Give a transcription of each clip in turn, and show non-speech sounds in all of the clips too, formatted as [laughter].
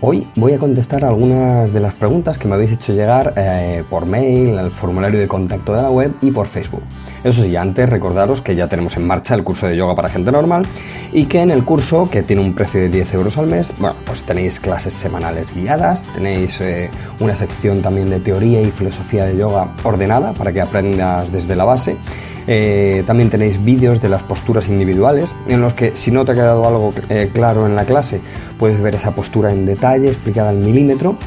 Hoy voy a contestar algunas de las preguntas que me habéis hecho llegar eh, por mail, al formulario de contacto de la web y por Facebook. Eso sí, antes recordaros que ya tenemos en marcha el curso de yoga para gente normal y que en el curso, que tiene un precio de 10 euros al mes, bueno, pues tenéis clases semanales guiadas, tenéis eh, una sección también de teoría y filosofía de yoga ordenada para que aprendas desde la base eh, también tenéis vídeos de las posturas individuales en los que si no te ha quedado algo eh, claro en la clase puedes ver esa postura en detalle explicada al milímetro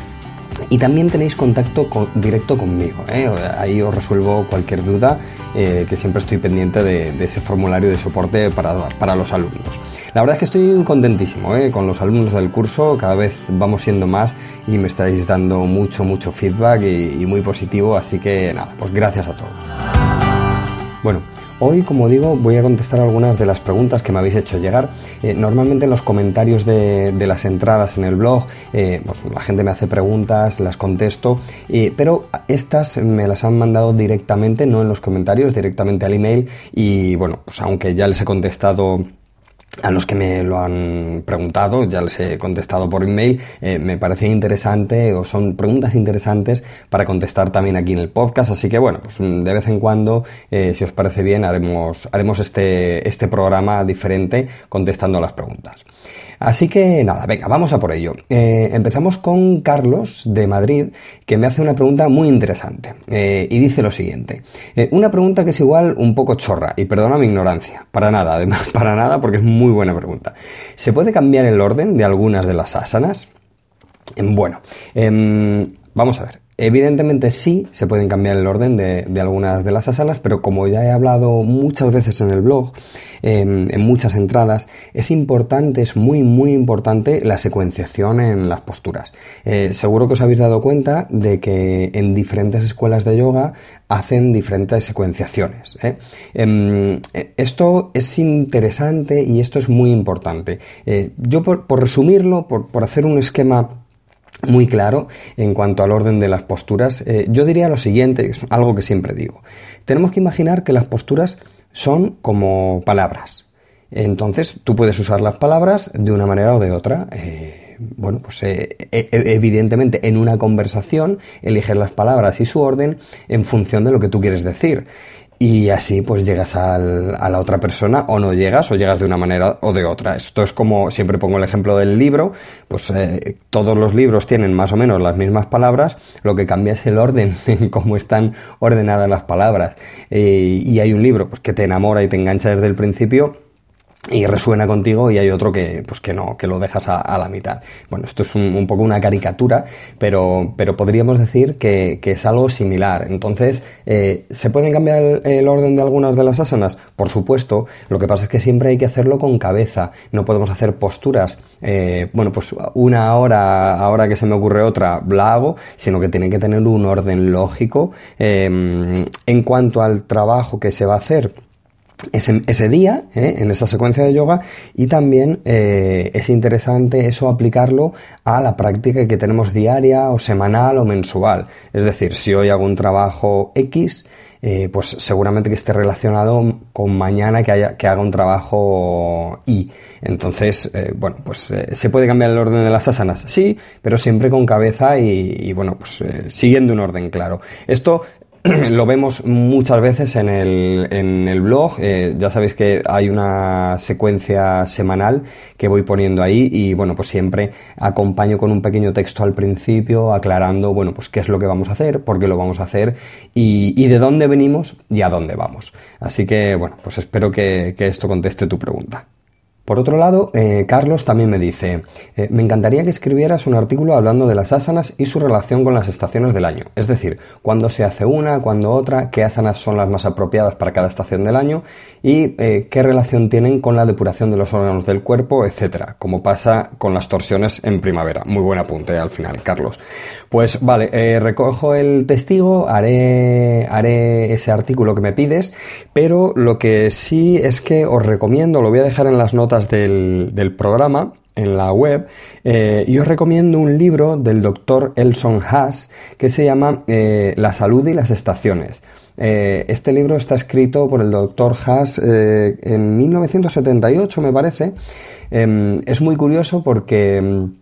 y también tenéis contacto directo conmigo. ¿eh? Ahí os resuelvo cualquier duda, que siempre estoy pendiente de, ese formulario de soporte para, los alumnos. La verdad es que estoy contentísimo con los alumnos del curso, cada vez vamos siendo más y me estáis dando mucho, mucho feedback y muy positivo, así que nada, pues gracias a todos. Bueno, hoy, como digo, voy a contestar algunas de las preguntas que me habéis hecho llegar. Eh, normalmente en los comentarios de, las entradas en el blog, eh, pues la gente me hace preguntas, las contesto, eh, pero estas me las han mandado directamente, no en los comentarios, directamente al email. Y bueno, pues aunque ya les he contestado a los que me lo han preguntado, ya les he contestado por email, eh, me parece interesante o son preguntas interesantes para contestar también aquí en el podcast, así que bueno, pues de vez en cuando, eh, si os parece bien, haremos, haremos este, este programa diferente contestando las preguntas. Así que nada, venga, vamos a por ello. Eh, empezamos con Carlos de Madrid, que me hace una pregunta muy interesante y dice lo siguiente. Una pregunta que es igual un poco chorra, y perdona mi ignorancia, para nada, además, [laughs] para nada, porque es muy buena pregunta. ¿Se puede cambiar el orden de algunas de las asanas? Em, bueno, em, vamos a ver. Evidentemente sí, se pueden cambiar el orden de, algunas de las asanas, pero como ya he hablado muchas veces en el blog, en muchas entradas, es importante, es muy, muy importante la secuenciación en las posturas. Eh, seguro que os habéis dado cuenta de que en diferentes escuelas de yoga hacen diferentes secuenciaciones. ¿eh? Em, esto es interesante y esto es muy importante. Eh, yo, por, resumirlo, por hacer un esquema muy claro en cuanto al orden de las posturas. Eh, yo diría lo siguiente, es algo que siempre digo. Tenemos que imaginar que las posturas son como palabras. Entonces, tú puedes usar las palabras de una manera o de otra. Eh, bueno, pues eh, e, e, evidentemente en una conversación eliges las palabras y su orden en función de lo que tú quieres decir y así pues llegas a la otra persona o no llegas o llegas de una manera o de otra. Esto es como siempre pongo el ejemplo del libro, pues eh, todos los libros tienen más o menos las mismas palabras, lo que cambia es el orden [laughs] en cómo están ordenadas las palabras. Eh, y hay un libro pues, que te enamora y te engancha desde el principio y resuena contigo y hay otro que pues que no que lo dejas a, la mitad. Bueno esto es un, poco una caricatura pero pero podríamos decir que, es algo similar. Entonces eh, se pueden cambiar el, orden de algunas de las asanas por supuesto. Lo que pasa es que siempre hay que hacerlo con cabeza. No podemos hacer posturas eh, bueno pues una hora ahora que se me ocurre otra la hago sino que tiene que tener un orden lógico. Eh, en cuanto al trabajo que se va a hacer ese, día, ¿eh? en esa secuencia de yoga, y también eh, es interesante eso aplicarlo a la práctica que tenemos diaria o semanal o mensual. Es decir, si hoy hago un trabajo X, eh, pues seguramente que esté relacionado con mañana que, haya, que haga un trabajo Y. Entonces, bueno, pues se puede cambiar el orden de las asanas, sí, pero siempre con cabeza y, y bueno, pues siguiendo un orden claro. Esto [clears throat] lo vemos muchas veces en el, en el blog. Eh, ya sabéis que hay una secuencia semanal que voy poniendo ahí y bueno, pues siempre acompaño con un pequeño texto al principio aclarando, bueno, pues qué es lo que vamos a hacer, por qué lo vamos a hacer y, y de dónde venimos y a dónde vamos. Así que bueno, pues espero que, que esto conteste tu pregunta. Por otro lado, eh, Carlos también me dice, eh, me encantaría que escribieras un artículo hablando de las asanas y su relación con las estaciones del año, es decir, cuándo se hace una, cuándo otra, qué asanas son las más apropiadas para cada estación del año y eh, qué relación tienen con la depuración de los órganos del cuerpo, etcétera, como pasa con las torsiones en primavera. Muy buen apunte al final, Carlos. Pues vale, recojo el testigo, haré, haré ese artículo que me pides, pero lo que sí es que os recomiendo, lo voy a dejar en las notas del, programa en la web eh, y os recomiendo un libro del doctor Elson Haas que se llama eh, La salud y las estaciones. Eh, este libro está escrito por el doctor Haas en 1978, me parece. Em, es muy curioso porque em,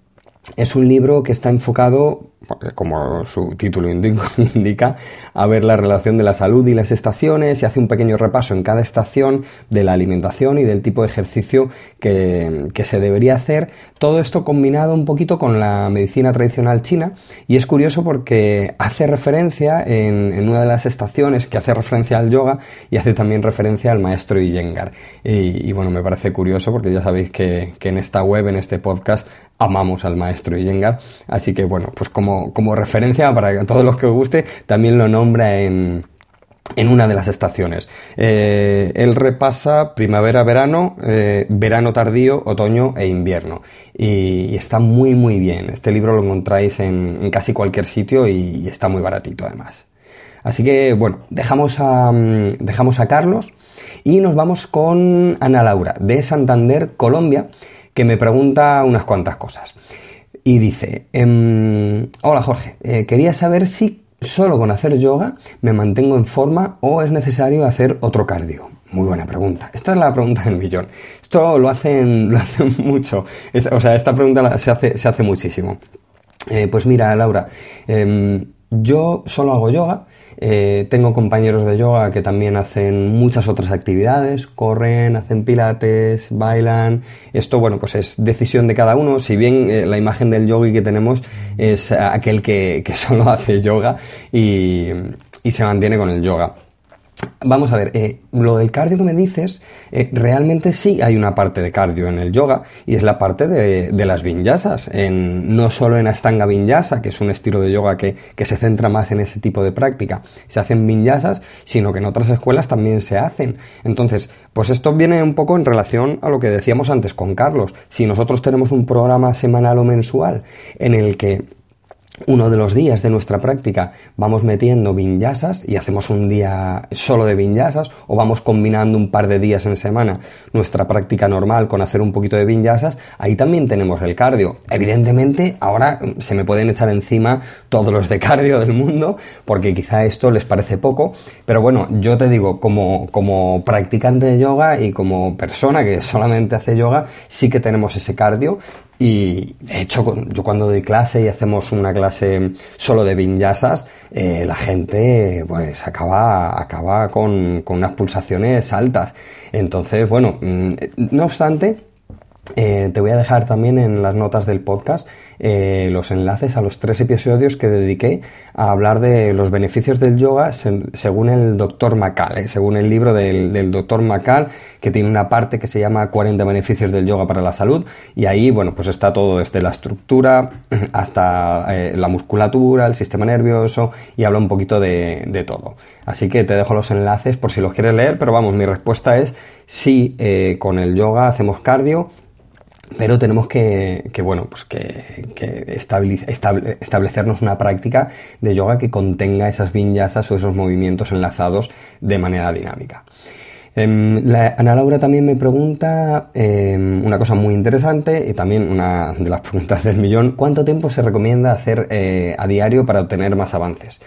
es un libro que está enfocado como su título [laughs] indica, a ver la relación de la salud y las estaciones y hace un pequeño repaso en cada estación de la alimentación y del tipo de ejercicio que, se debería hacer. Todo esto combinado un poquito con la medicina tradicional china y es curioso porque hace referencia en, una de las estaciones que hace referencia al yoga y hace también referencia al maestro Iyengar. Y, bueno, me parece curioso porque ya sabéis que, que en esta web, en este podcast, amamos al maestro Iyengar. Así que bueno, pues como como, referencia para todos los que os guste, también lo nombra en, en una de las estaciones. Eh, él repasa primavera, verano, eh, verano tardío, otoño e invierno. Y, está muy, muy bien. Este libro lo encontráis en, casi cualquier sitio y, está muy baratito además. Así que, bueno, dejamos mm, dejamos a Carlos y nos vamos con Ana Laura de Santander, Colombia, que me pregunta unas cuantas cosas y dice, em, hola Jorge, eh, quería saber si solo con hacer yoga me mantengo en forma o es necesario hacer otro cardio. Muy buena pregunta. Esta es la pregunta del millón. Esto lo hacen, [laughs] lo hacen mucho. o sea, esta pregunta se hace, se hace muchísimo. Eh, pues mira, Laura, em, yo solo hago yoga eh, tengo compañeros de yoga que también hacen muchas otras actividades, corren, hacen pilates, bailan. Esto, bueno, pues es decisión de cada uno. Si bien eh, la imagen del yogi que tenemos es aquel que, [laughs] solo hace yoga y se mantiene con el yoga. Vamos a ver, eh, lo del cardio que me dices, eh, realmente sí hay una parte de cardio en el yoga y es la parte de, las vinyasas, en, no solo en Astanga Vinyasa, que es un estilo de yoga que, se centra más en ese tipo de práctica, se hacen vinyasas, sino que en otras escuelas también se hacen. Entonces, pues esto viene un poco en relación a lo que decíamos antes con Carlos. Si nosotros tenemos un programa semanal o mensual en el que uno de los días de nuestra práctica vamos metiendo vinyasas y hacemos un día solo de vinyasas o vamos combinando un par de días en semana nuestra práctica normal con hacer un poquito de vinyasas, ahí también tenemos el cardio. Evidentemente, ahora se me pueden echar encima todos los de cardio del mundo porque quizá esto les parece poco, pero bueno, yo te digo, como, como practicante de yoga y como persona que solamente hace yoga, sí que tenemos ese cardio y de hecho, yo cuando doy clase y hacemos una clase solo de vinyasas, eh, la gente pues acaba, acaba con, con unas pulsaciones altas. Entonces, bueno, mm, no obstante, eh, te voy a dejar también en las notas del podcast eh, los enlaces a los tres episodios que dediqué a hablar de los beneficios del yoga según el doctor Macal, eh, según el libro del, doctor Macal, que tiene una parte que se llama 40 beneficios del yoga para la salud, y ahí, bueno, pues está todo desde la estructura hasta la musculatura, el sistema nervioso, y habla un poquito de, de, todo. Así que te dejo los enlaces por si los quieres leer, pero vamos, mi respuesta es sí, con el yoga hacemos cardio, pero tenemos que, bueno, pues que, establecernos una práctica de yoga que contenga esas vinyasas o esos movimientos enlazados de manera dinámica. Em, Ana Laura también me pregunta em, una cosa muy interesante y también una de las preguntas del millón, ¿cuánto tiempo se recomienda hacer eh, a diario para obtener más avances?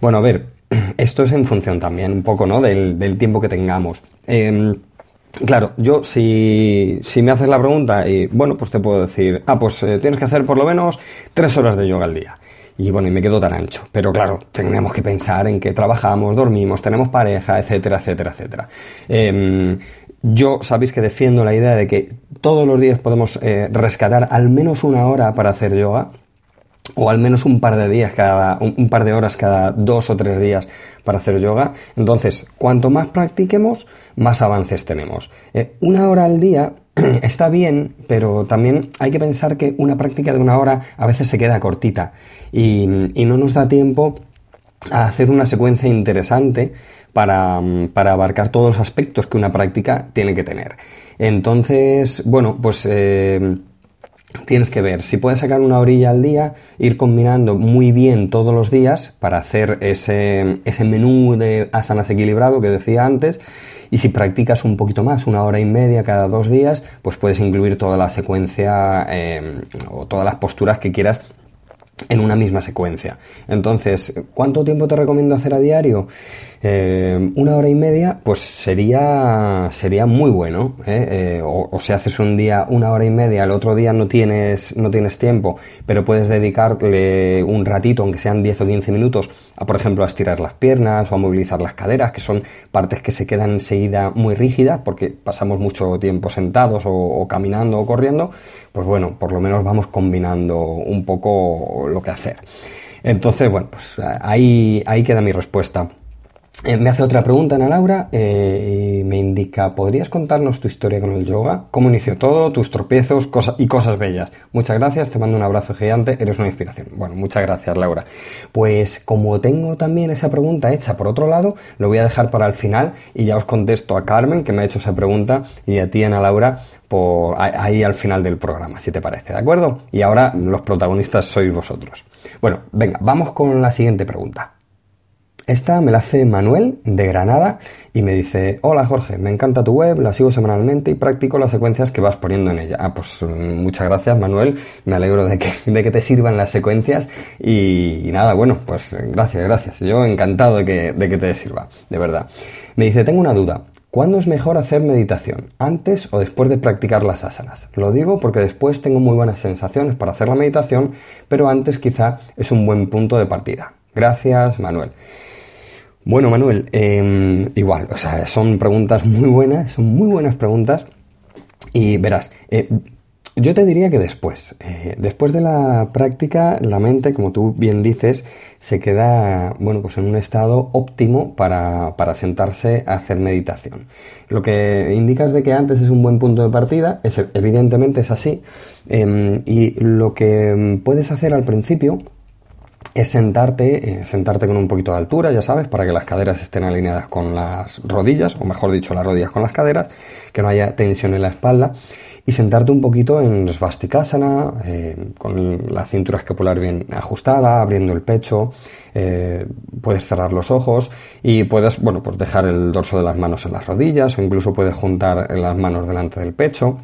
Bueno, a ver, [clears throat] esto es en función también un poco ¿no? del, del tiempo que tengamos. Claro, yo si, si, me haces la pregunta y bueno, pues te puedo decir, ah, pues eh, tienes que hacer por lo menos tres horas de yoga al día. Y bueno, y me quedo tan ancho. Pero claro, tenemos que pensar en que trabajamos, dormimos, tenemos pareja, etcétera, etcétera, etcétera. Em, yo sabéis que defiendo la idea de que todos los días podemos eh, rescatar al menos una hora para hacer yoga o al menos un par de días cada un, par de horas cada dos o tres días para hacer yoga. Entonces cuanto más practiquemos más avances tenemos. Eh, una hora al día [clears throat] está bien, pero también hay que pensar que una práctica de una hora a veces se queda cortita. Y, no nos da tiempo a hacer una secuencia interesante para, abarcar todos los aspectos que una práctica tiene que tener. Entonces, bueno, pues eh, tienes que ver. Si puedes sacar una orilla al día, ir combinando muy bien todos los días para hacer ese, ese menú de asanas equilibrado que decía antes. Y si practicas un poquito más, una hora y media cada dos días, pues puedes incluir toda la secuencia eh, o todas las posturas que quieras en una misma secuencia. Entonces, ¿cuánto tiempo te recomiendo hacer a diario? Eh, una hora y media, pues sería, sería muy bueno. ¿eh? Eh, o, si haces un día una hora y media, el otro día no tienes, no tienes tiempo, pero puedes dedicarle un ratito, aunque sean 10 o 15 minutos, a por ejemplo a estirar las piernas o a movilizar las caderas, que son partes que se quedan enseguida muy rígidas porque pasamos mucho tiempo sentados o, caminando o corriendo. Pues bueno, por lo menos vamos combinando un poco lo que hacer. Entonces, bueno, pues ahí, ahí queda mi respuesta. Eh, me hace otra pregunta Ana Laura eh, y me indica, ¿podrías contarnos tu historia con el yoga? ¿Cómo inició todo? ¿Tus tropiezos y cosas bellas? Muchas gracias, te mando un abrazo gigante, eres una inspiración. Bueno, muchas gracias Laura. Pues como tengo también esa pregunta hecha por otro lado, lo voy a dejar para el final y ya os contesto a Carmen que me ha hecho esa pregunta y a ti Ana Laura por ahí al final del programa, si te parece, ¿de acuerdo? Y ahora los protagonistas sois vosotros. Bueno, venga, vamos con la siguiente pregunta. Esta me la hace Manuel de Granada y me dice, hola Jorge, me encanta tu web, la sigo semanalmente y practico las secuencias que vas poniendo en ella. Ah, pues mm, muchas gracias Manuel, me alegro de que, de que te sirvan las secuencias y, nada, bueno, pues gracias, gracias. Yo encantado de que, de que te sirva, de verdad. Me dice, tengo una duda. ¿Cuándo es mejor hacer meditación? ¿Antes o después de practicar las asanas? Lo digo porque después tengo muy buenas sensaciones para hacer la meditación, pero antes quizá es un buen punto de partida. Gracias, Manuel. Bueno, Manuel, em, igual, o sea, son preguntas muy buenas, son muy buenas preguntas. Y verás, eh, yo te diría que después, eh, después de la práctica, la mente, como tú bien dices, se queda, bueno, pues en un estado óptimo para, para sentarse a hacer meditación. Lo que indicas de que antes es un buen punto de partida, es, evidentemente es así, em, y lo que puedes hacer al principio es sentarte, eh, sentarte con un poquito de altura, ya sabes, para que las caderas estén alineadas con las rodillas, o mejor dicho, las rodillas con las caderas, que no haya tensión en la espalda, y sentarte un poquito en Svastikasana, eh, con la cintura escapular bien ajustada, abriendo el pecho, eh, puedes cerrar los ojos y puedes, bueno, pues dejar el dorso de las manos en las rodillas, o incluso puedes juntar las manos delante del pecho.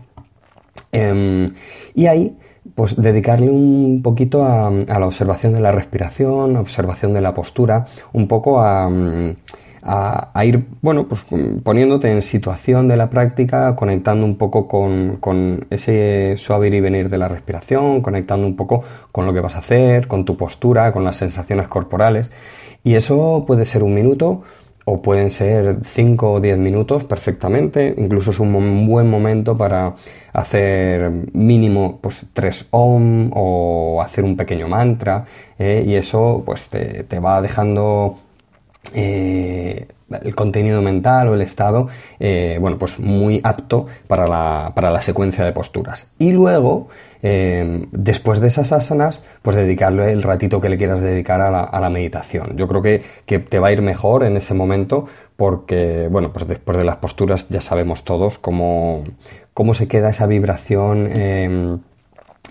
Em, y ahí pues dedicarle un poquito a, la observación de la respiración, observación de la postura, un poco a, ir, bueno, pues poniéndote en situación de la práctica, conectando un poco con, ese suave ir y venir de la respiración, conectando un poco con lo que vas a hacer, con tu postura, con las sensaciones corporales. Y eso puede ser un minuto, o pueden ser 5 o 10 minutos perfectamente, incluso es un buen momento para hacer mínimo pues 3 ohm o hacer un pequeño mantra eh, y eso pues te, va dejando eh, el contenido mental o el estado eh, bueno pues muy apto para la, para la secuencia de posturas y luego Em, después de esas asanas, pues dedicarle el ratito que le quieras dedicar a la, meditación. Yo creo que, te va a ir mejor en ese momento porque, bueno, pues después de las posturas ya sabemos todos cómo, cómo se queda esa vibración. Em,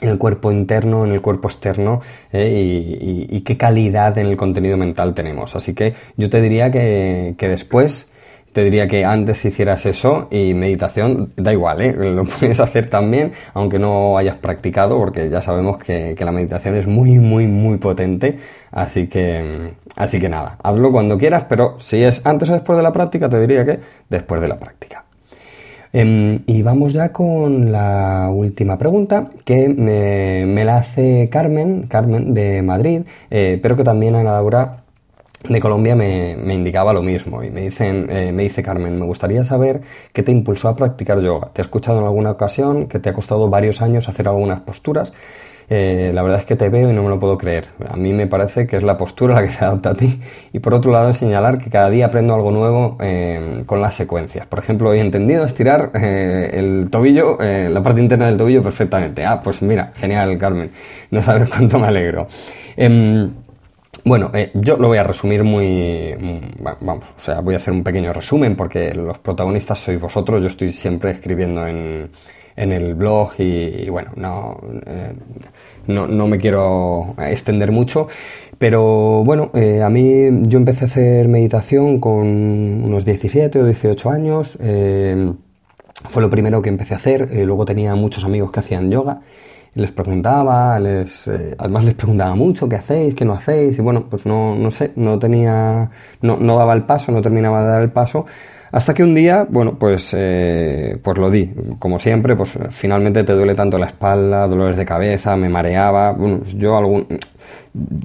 en el cuerpo interno, en el cuerpo externo eh, y, qué calidad en el contenido mental tenemos. Así que yo te diría que después te diría que antes hicieras eso y meditación, da igual, ¿eh? lo [laughs] puedes hacer también, aunque no hayas practicado, porque ya sabemos que, la meditación es muy, muy, muy potente. Así que, así que nada, hazlo cuando quieras, pero si es antes o después de la práctica, te diría que después de la práctica. Em, y vamos ya con la última pregunta que me, la hace Carmen, Carmen de Madrid, eh, pero que también Ana Laura de Colombia me, indicaba lo mismo y me, dicen, eh, me dice Carmen, me gustaría saber qué te impulsó a practicar yoga. Te he escuchado en alguna ocasión que te ha costado varios años hacer algunas posturas eh, la verdad es que te veo y no me lo puedo creer. A mí me parece que es la postura la que se [laughs] adapta a ti. Y por otro lado, señalar que cada día aprendo algo nuevo eh, con las secuencias. Por ejemplo, he entendido estirar eh, el tobillo, la parte interna del tobillo perfectamente. Ah, pues mira, genial, Carmen. No sabes cuánto me alegro. Em, bueno, yo lo voy a resumir muy, Vamos, o sea, voy a hacer un pequeño resumen porque los protagonistas sois vosotros. Yo estoy siempre escribiendo en en el blog y, bueno, eh, no, no, me quiero extender mucho. Pero bueno, eh, a mí yo empecé a hacer meditación con unos 17 o 18 años. Eh, fue lo primero que empecé a hacer. luego tenía muchos amigos que hacían yoga. Les preguntaba, les, además les preguntaba mucho qué hacéis, qué no hacéis. Y bueno, pues no, no sé, no tenía, no, no daba el paso, no terminaba de dar el paso hasta que un día, bueno, pues, eh, pues lo di. Como siempre, pues finalmente te duele tanto la espalda, dolores de cabeza, me mareaba. Yo algún,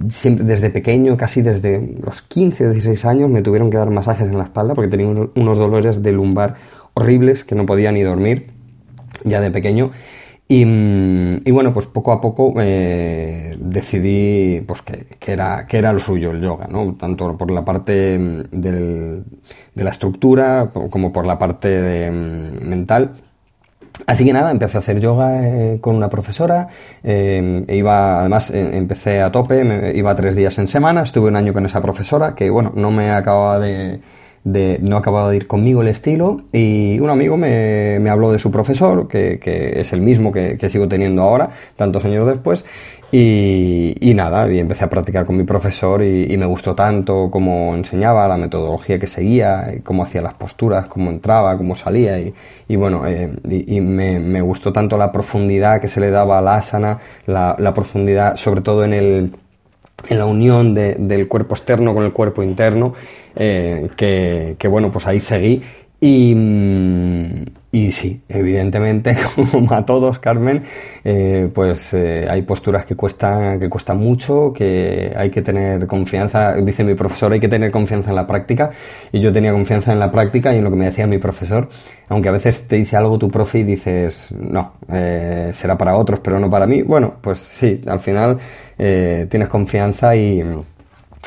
siempre desde pequeño, casi desde los 15 o 16 años, me tuvieron que dar masajes en la espalda porque tenía unos dolores de lumbar horribles que no podía ni dormir ya de pequeño. Y, bueno, pues poco a poco eh, decidí pues que, era, que era lo suyo el yoga, ¿no? Tanto por la parte mm, de la estructura como por la parte mm, mental. Así que nada, empecé a hacer yoga eh, con una profesora, eh, e iba, además empecé a tope, iba tres días en semana, estuve un año con esa profesora que bueno, no me acababa de, de, no acababa de ir conmigo el estilo y un amigo me, me habló de su profesor, que, que es el mismo que, que, sigo teniendo ahora, tantos años después, y, y nada, y empecé a practicar con mi profesor y, me gustó tanto cómo enseñaba, la metodología que seguía, cómo hacía las posturas, cómo entraba, cómo salía, y, y bueno, eh, y, me, me, gustó tanto la profundidad que se le daba a la asana, la, la profundidad sobre todo en el en la unión de, del cuerpo externo con el cuerpo interno, eh, que, que, bueno, pues ahí seguí. Y, mm, y sí, evidentemente, [laughs] como a todos, Carmen, eh, pues eh, hay posturas que cuestan, que cuestan mucho, que hay que tener confianza, dice mi profesor, hay que tener confianza en la práctica, y yo tenía confianza en la práctica y en lo que me decía mi profesor, aunque a veces te dice algo tu profe y dices, no, eh, será para otros, pero no para mí, bueno, pues sí, al final tienes confianza y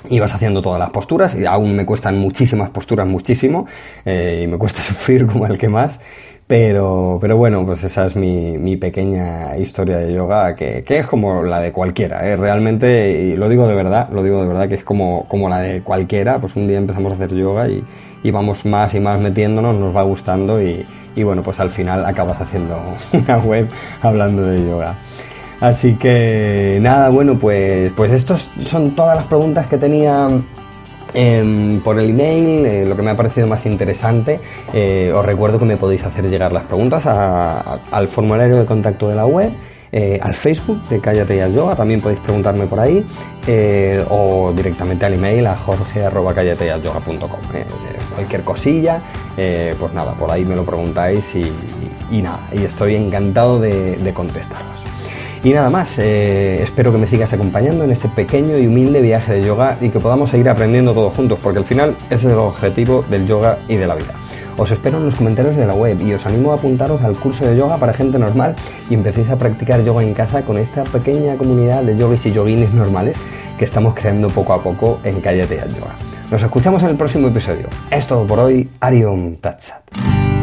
y vas haciendo todas las posturas. Y aún me cuestan muchísimas posturas, muchísimo, y me cuesta [laughs] sufrir como el que más, pero, pero bueno, pues esa es mi, mi pequeña historia de yoga, que, que, es como la de cualquiera, ¿eh? realmente, y lo digo de verdad, lo digo de verdad, que es como, como la de cualquiera, pues un día empezamos a hacer yoga y, y vamos más y más metiéndonos, nos va gustando y, y bueno, pues al final acabas haciendo [laughs] una web hablando de yoga. Así que nada, bueno, pues, pues estas son todas las preguntas que tenía Em, por el email, eh, lo que me ha parecido más interesante, eh, os recuerdo que me podéis hacer llegar las preguntas al formulario de contacto de la web. Eh, al Facebook de Cállate y Yoga, también podéis preguntarme por ahí, o directamente al email a jorge.callateyayoga.com. cualquier cosilla, pues nada, por ahí me lo preguntáis y, nada, y estoy encantado de, de contestaros. Y nada más, eh, espero que me sigas acompañando en este pequeño y humilde viaje de yoga y que podamos seguir aprendiendo todos juntos, porque al final ese es el objetivo del yoga y de la vida. Os espero en los comentarios de la web y os animo a apuntaros al curso de yoga para gente normal y empecéis a practicar yoga en casa con esta pequeña comunidad de yogis y yoguines normales que estamos creando poco a poco en Calle Yoga. Nos escuchamos en el próximo episodio. Es todo por hoy. Ariom Tatsat.